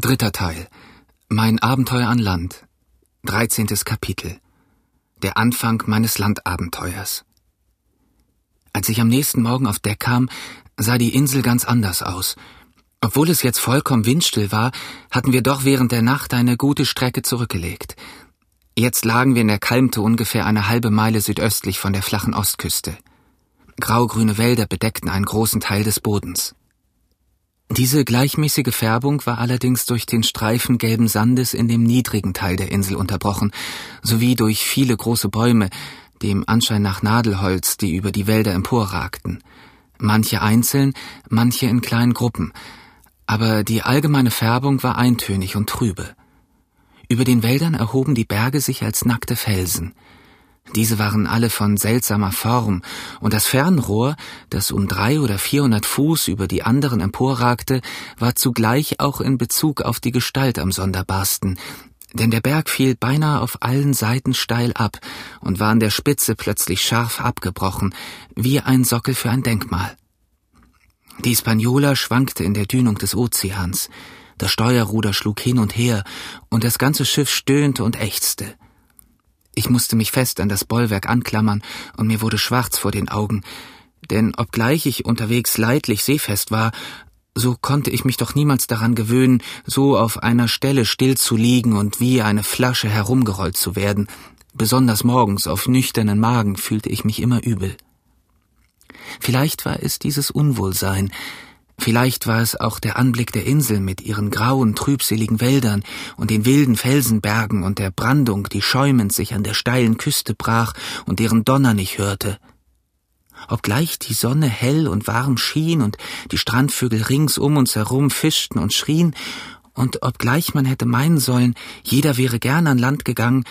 Dritter Teil. Mein Abenteuer an Land. Dreizehntes Kapitel. Der Anfang meines Landabenteuers. Als ich am nächsten Morgen auf Deck kam, sah die Insel ganz anders aus. Obwohl es jetzt vollkommen windstill war, hatten wir doch während der Nacht eine gute Strecke zurückgelegt. Jetzt lagen wir in der Kalmte ungefähr eine halbe Meile südöstlich von der flachen Ostküste. Graugrüne Wälder bedeckten einen großen Teil des Bodens. Diese gleichmäßige Färbung war allerdings durch den Streifen gelben Sandes in dem niedrigen Teil der Insel unterbrochen, sowie durch viele große Bäume, dem Anschein nach Nadelholz, die über die Wälder emporragten. Manche einzeln, manche in kleinen Gruppen, aber die allgemeine Färbung war eintönig und trübe. Über den Wäldern erhoben die Berge sich als nackte Felsen. Diese waren alle von seltsamer Form, und das Fernrohr, das um drei oder vierhundert Fuß über die anderen emporragte, war zugleich auch in Bezug auf die Gestalt am sonderbarsten, denn der Berg fiel beinahe auf allen Seiten steil ab und war an der Spitze plötzlich scharf abgebrochen, wie ein Sockel für ein Denkmal. Die Spaniola schwankte in der Dünung des Ozeans, das Steuerruder schlug hin und her, und das ganze Schiff stöhnte und ächzte. Ich musste mich fest an das Bollwerk anklammern, und mir wurde schwarz vor den Augen, denn obgleich ich unterwegs leidlich seefest war, so konnte ich mich doch niemals daran gewöhnen, so auf einer Stelle still zu liegen und wie eine Flasche herumgerollt zu werden. Besonders morgens auf nüchternen Magen fühlte ich mich immer übel. Vielleicht war es dieses Unwohlsein, Vielleicht war es auch der Anblick der Insel mit ihren grauen, trübseligen Wäldern und den wilden Felsenbergen und der Brandung, die schäumend sich an der steilen Küste brach und deren Donner ich hörte. Obgleich die Sonne hell und warm schien und die Strandvögel rings um uns herum fischten und schrien, und obgleich man hätte meinen sollen, jeder wäre gern an Land gegangen,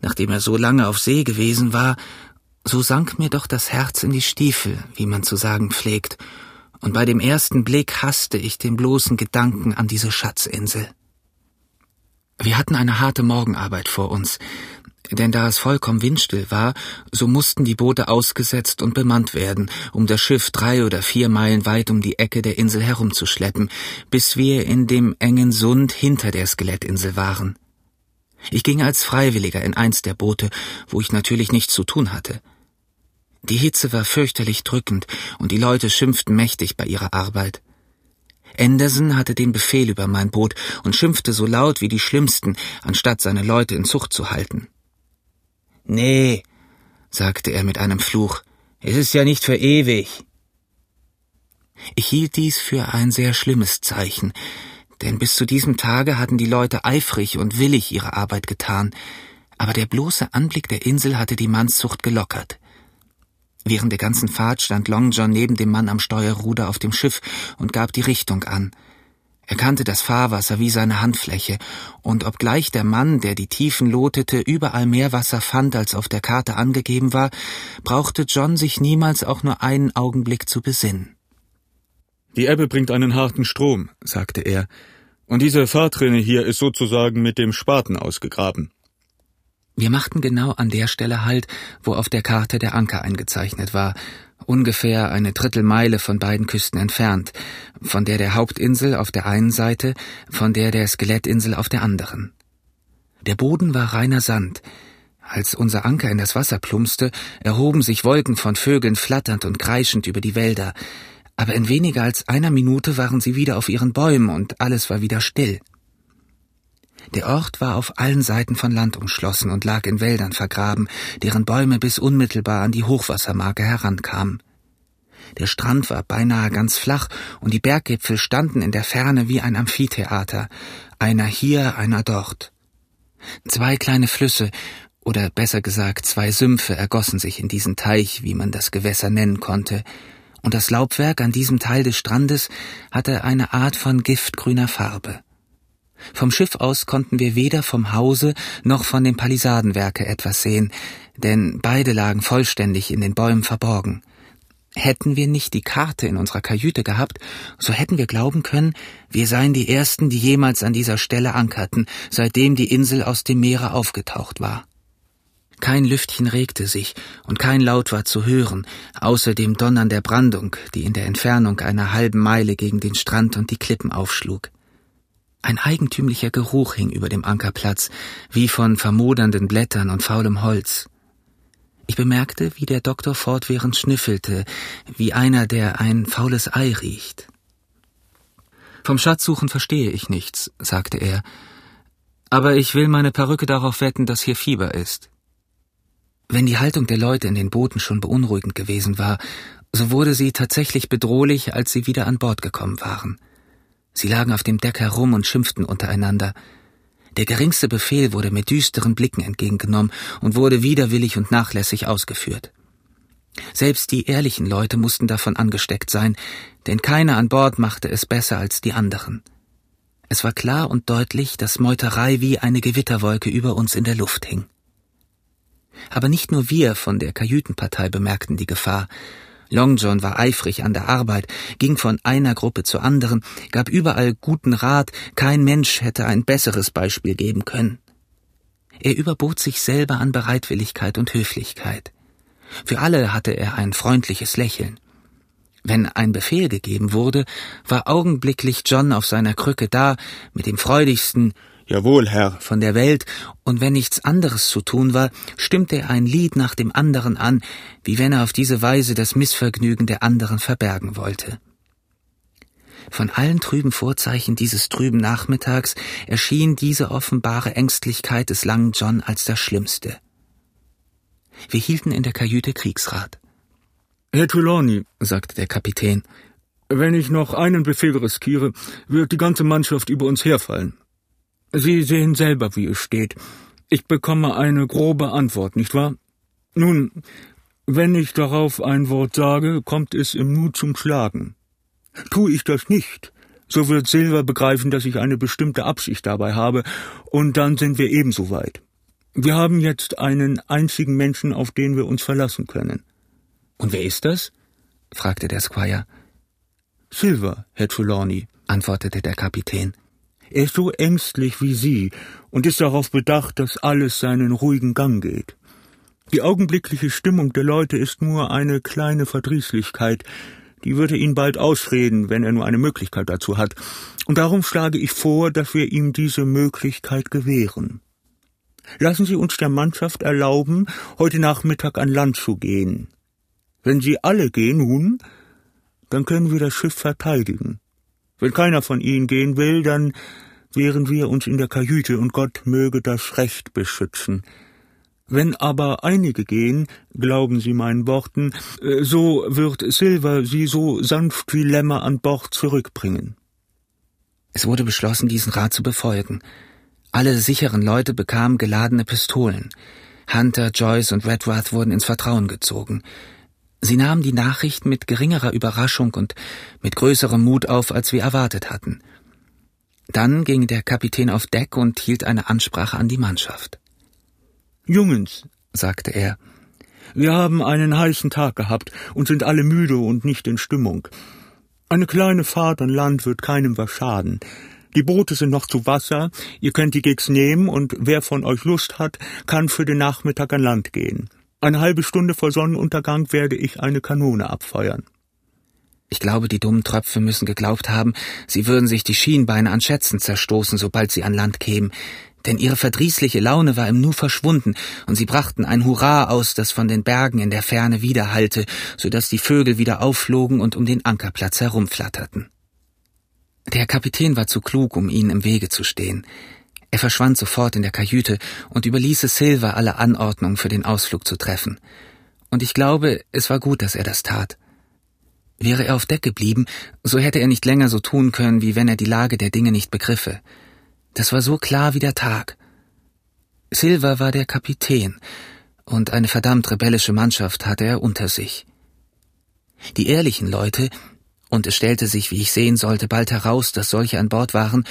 nachdem er so lange auf See gewesen war, so sank mir doch das Herz in die Stiefel, wie man zu sagen pflegt, und bei dem ersten Blick hasste ich den bloßen Gedanken an diese Schatzinsel. Wir hatten eine harte Morgenarbeit vor uns, denn da es vollkommen windstill war, so mussten die Boote ausgesetzt und bemannt werden, um das Schiff drei oder vier Meilen weit um die Ecke der Insel herumzuschleppen, bis wir in dem engen Sund hinter der Skelettinsel waren. Ich ging als Freiwilliger in eins der Boote, wo ich natürlich nichts zu tun hatte. Die Hitze war fürchterlich drückend und die Leute schimpften mächtig bei ihrer Arbeit. Anderson hatte den Befehl über mein Boot und schimpfte so laut wie die Schlimmsten, anstatt seine Leute in Zucht zu halten. Nee, sagte er mit einem Fluch, es ist ja nicht für ewig. Ich hielt dies für ein sehr schlimmes Zeichen, denn bis zu diesem Tage hatten die Leute eifrig und willig ihre Arbeit getan, aber der bloße Anblick der Insel hatte die Mannszucht gelockert. Während der ganzen Fahrt stand Long John neben dem Mann am Steuerruder auf dem Schiff und gab die Richtung an. Er kannte das Fahrwasser wie seine Handfläche, und obgleich der Mann, der die Tiefen lotete, überall mehr Wasser fand, als auf der Karte angegeben war, brauchte John sich niemals auch nur einen Augenblick zu besinnen. Die Ebbe bringt einen harten Strom, sagte er, und diese Fahrtrinne hier ist sozusagen mit dem Spaten ausgegraben. Wir machten genau an der Stelle Halt, wo auf der Karte der Anker eingezeichnet war, ungefähr eine Drittelmeile von beiden Küsten entfernt, von der der Hauptinsel auf der einen Seite, von der der Skelettinsel auf der anderen. Der Boden war reiner Sand. Als unser Anker in das Wasser plumpste, erhoben sich Wolken von Vögeln flatternd und kreischend über die Wälder, aber in weniger als einer Minute waren sie wieder auf ihren Bäumen und alles war wieder still. Der Ort war auf allen Seiten von Land umschlossen und lag in Wäldern vergraben, deren Bäume bis unmittelbar an die Hochwassermarke herankamen. Der Strand war beinahe ganz flach und die Berggipfel standen in der Ferne wie ein Amphitheater, einer hier, einer dort. Zwei kleine Flüsse, oder besser gesagt zwei Sümpfe ergossen sich in diesen Teich, wie man das Gewässer nennen konnte, und das Laubwerk an diesem Teil des Strandes hatte eine Art von giftgrüner Farbe. Vom Schiff aus konnten wir weder vom Hause noch von dem Palisadenwerke etwas sehen, denn beide lagen vollständig in den Bäumen verborgen. Hätten wir nicht die Karte in unserer Kajüte gehabt, so hätten wir glauben können, wir seien die Ersten, die jemals an dieser Stelle ankerten, seitdem die Insel aus dem Meere aufgetaucht war. Kein Lüftchen regte sich und kein Laut war zu hören, außer dem Donnern der Brandung, die in der Entfernung einer halben Meile gegen den Strand und die Klippen aufschlug. Ein eigentümlicher Geruch hing über dem Ankerplatz, wie von vermodernden Blättern und faulem Holz. Ich bemerkte, wie der Doktor fortwährend schnüffelte, wie einer, der ein faules Ei riecht. Vom Schatzsuchen verstehe ich nichts, sagte er, aber ich will meine Perücke darauf wetten, dass hier Fieber ist. Wenn die Haltung der Leute in den Booten schon beunruhigend gewesen war, so wurde sie tatsächlich bedrohlich, als sie wieder an Bord gekommen waren. Sie lagen auf dem Deck herum und schimpften untereinander. Der geringste Befehl wurde mit düsteren Blicken entgegengenommen und wurde widerwillig und nachlässig ausgeführt. Selbst die ehrlichen Leute mussten davon angesteckt sein, denn keiner an Bord machte es besser als die anderen. Es war klar und deutlich, dass Meuterei wie eine Gewitterwolke über uns in der Luft hing. Aber nicht nur wir von der Kajütenpartei bemerkten die Gefahr, Long John war eifrig an der Arbeit, ging von einer Gruppe zur anderen, gab überall guten Rat, kein Mensch hätte ein besseres Beispiel geben können. Er überbot sich selber an Bereitwilligkeit und Höflichkeit. Für alle hatte er ein freundliches Lächeln. Wenn ein Befehl gegeben wurde, war augenblicklich John auf seiner Krücke da, mit dem freudigsten Jawohl, Herr. von der Welt, und wenn nichts anderes zu tun war, stimmte er ein Lied nach dem anderen an, wie wenn er auf diese Weise das Missvergnügen der anderen verbergen wollte. Von allen trüben Vorzeichen dieses trüben Nachmittags erschien diese offenbare Ängstlichkeit des langen John als das Schlimmste. Wir hielten in der Kajüte Kriegsrat. Herr Trelawney, sagte der Kapitän, wenn ich noch einen Befehl riskiere, wird die ganze Mannschaft über uns herfallen. Sie sehen selber, wie es steht. Ich bekomme eine grobe Antwort, nicht wahr? Nun, wenn ich darauf ein Wort sage, kommt es im Nu zum Schlagen. Tue ich das nicht, so wird Silver begreifen, dass ich eine bestimmte Absicht dabei habe, und dann sind wir ebenso weit. Wir haben jetzt einen einzigen Menschen, auf den wir uns verlassen können. Und wer ist das? fragte der Squire. Silver, Herr Trelawney, antwortete der Kapitän. Er ist so ängstlich wie Sie und ist darauf bedacht, dass alles seinen ruhigen Gang geht. Die augenblickliche Stimmung der Leute ist nur eine kleine Verdrießlichkeit, die würde ihn bald ausreden, wenn er nur eine Möglichkeit dazu hat, und darum schlage ich vor, dass wir ihm diese Möglichkeit gewähren. Lassen Sie uns der Mannschaft erlauben, heute Nachmittag an Land zu gehen. Wenn Sie alle gehen nun, dann können wir das Schiff verteidigen. Wenn keiner von ihnen gehen will, dann wehren wir uns in der Kajüte und Gott möge das Recht beschützen. Wenn aber einige gehen, glauben Sie meinen Worten, äh, so wird Silver sie so sanft wie Lämmer an Bord zurückbringen. Es wurde beschlossen, diesen Rat zu befolgen. Alle sicheren Leute bekamen geladene Pistolen. Hunter, Joyce und Redworth wurden ins Vertrauen gezogen. Sie nahmen die Nachricht mit geringerer Überraschung und mit größerem Mut auf, als wir erwartet hatten. Dann ging der Kapitän auf Deck und hielt eine Ansprache an die Mannschaft. Jungens, sagte er, wir haben einen heißen Tag gehabt und sind alle müde und nicht in Stimmung. Eine kleine Fahrt an Land wird keinem was schaden. Die Boote sind noch zu Wasser, ihr könnt die Gigs nehmen und wer von euch Lust hat, kann für den Nachmittag an Land gehen. Eine halbe Stunde vor Sonnenuntergang werde ich eine Kanone abfeuern. Ich glaube, die dummen Tröpfe müssen geglaubt haben, sie würden sich die Schienbeine an Schätzen zerstoßen, sobald sie an Land kämen, denn ihre verdrießliche Laune war im Nu verschwunden, und sie brachten ein Hurra aus, das von den Bergen in der Ferne widerhallte, so dass die Vögel wieder aufflogen und um den Ankerplatz herumflatterten. Der Kapitän war zu klug, um ihnen im Wege zu stehen. Er verschwand sofort in der Kajüte und überließ es Silver, alle Anordnungen für den Ausflug zu treffen. Und ich glaube, es war gut, dass er das tat. Wäre er auf Deck geblieben, so hätte er nicht länger so tun können, wie wenn er die Lage der Dinge nicht begriffe. Das war so klar wie der Tag. Silver war der Kapitän, und eine verdammt rebellische Mannschaft hatte er unter sich. Die ehrlichen Leute, und es stellte sich, wie ich sehen sollte, bald heraus, dass solche an Bord waren,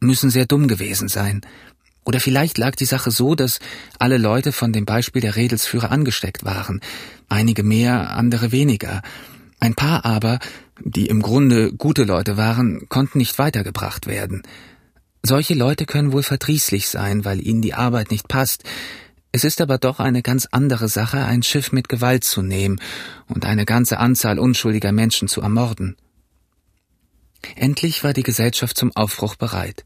müssen sehr dumm gewesen sein. Oder vielleicht lag die Sache so, dass alle Leute von dem Beispiel der Redelsführer angesteckt waren, einige mehr, andere weniger. Ein paar aber, die im Grunde gute Leute waren, konnten nicht weitergebracht werden. Solche Leute können wohl verdrießlich sein, weil ihnen die Arbeit nicht passt. Es ist aber doch eine ganz andere Sache, ein Schiff mit Gewalt zu nehmen und eine ganze Anzahl unschuldiger Menschen zu ermorden. Endlich war die Gesellschaft zum Aufbruch bereit.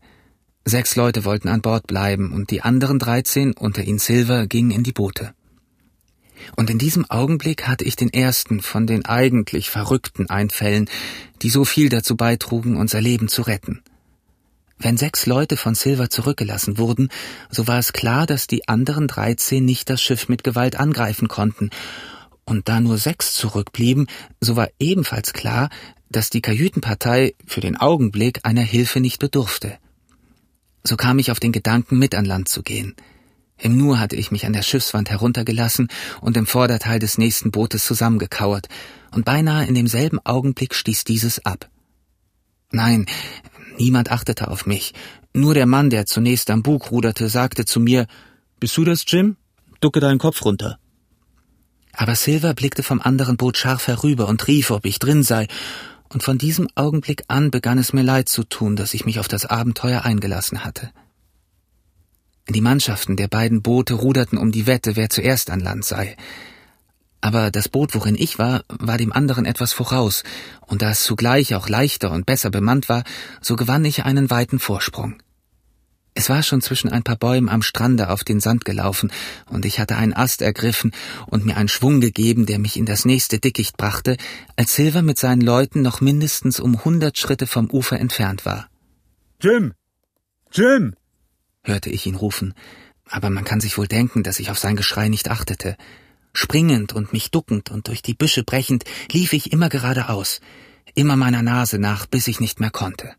Sechs Leute wollten an Bord bleiben und die anderen dreizehn, unter ihnen Silver, gingen in die Boote. Und in diesem Augenblick hatte ich den ersten von den eigentlich verrückten Einfällen, die so viel dazu beitrugen, unser Leben zu retten. Wenn sechs Leute von Silver zurückgelassen wurden, so war es klar, dass die anderen dreizehn nicht das Schiff mit Gewalt angreifen konnten. Und da nur sechs zurückblieben, so war ebenfalls klar, dass die Kajütenpartei für den Augenblick einer Hilfe nicht bedurfte. So kam ich auf den Gedanken, mit an Land zu gehen. Im Nu hatte ich mich an der Schiffswand heruntergelassen und im Vorderteil des nächsten Bootes zusammengekauert, und beinahe in demselben Augenblick stieß dieses ab. Nein, niemand achtete auf mich. Nur der Mann, der zunächst am Bug ruderte, sagte zu mir Bist du das, Jim? Ducke deinen Kopf runter. Aber Silver blickte vom anderen Boot scharf herüber und rief, ob ich drin sei, und von diesem Augenblick an begann es mir leid zu tun, dass ich mich auf das Abenteuer eingelassen hatte. Die Mannschaften der beiden Boote ruderten um die Wette, wer zuerst an Land sei. Aber das Boot, worin ich war, war dem anderen etwas voraus, und da es zugleich auch leichter und besser bemannt war, so gewann ich einen weiten Vorsprung. Es war schon zwischen ein paar Bäumen am Strande auf den Sand gelaufen, und ich hatte einen Ast ergriffen und mir einen Schwung gegeben, der mich in das nächste Dickicht brachte, als Silver mit seinen Leuten noch mindestens um hundert Schritte vom Ufer entfernt war. Jim! Jim! hörte ich ihn rufen, aber man kann sich wohl denken, dass ich auf sein Geschrei nicht achtete. Springend und mich duckend und durch die Büsche brechend lief ich immer geradeaus, immer meiner Nase nach, bis ich nicht mehr konnte.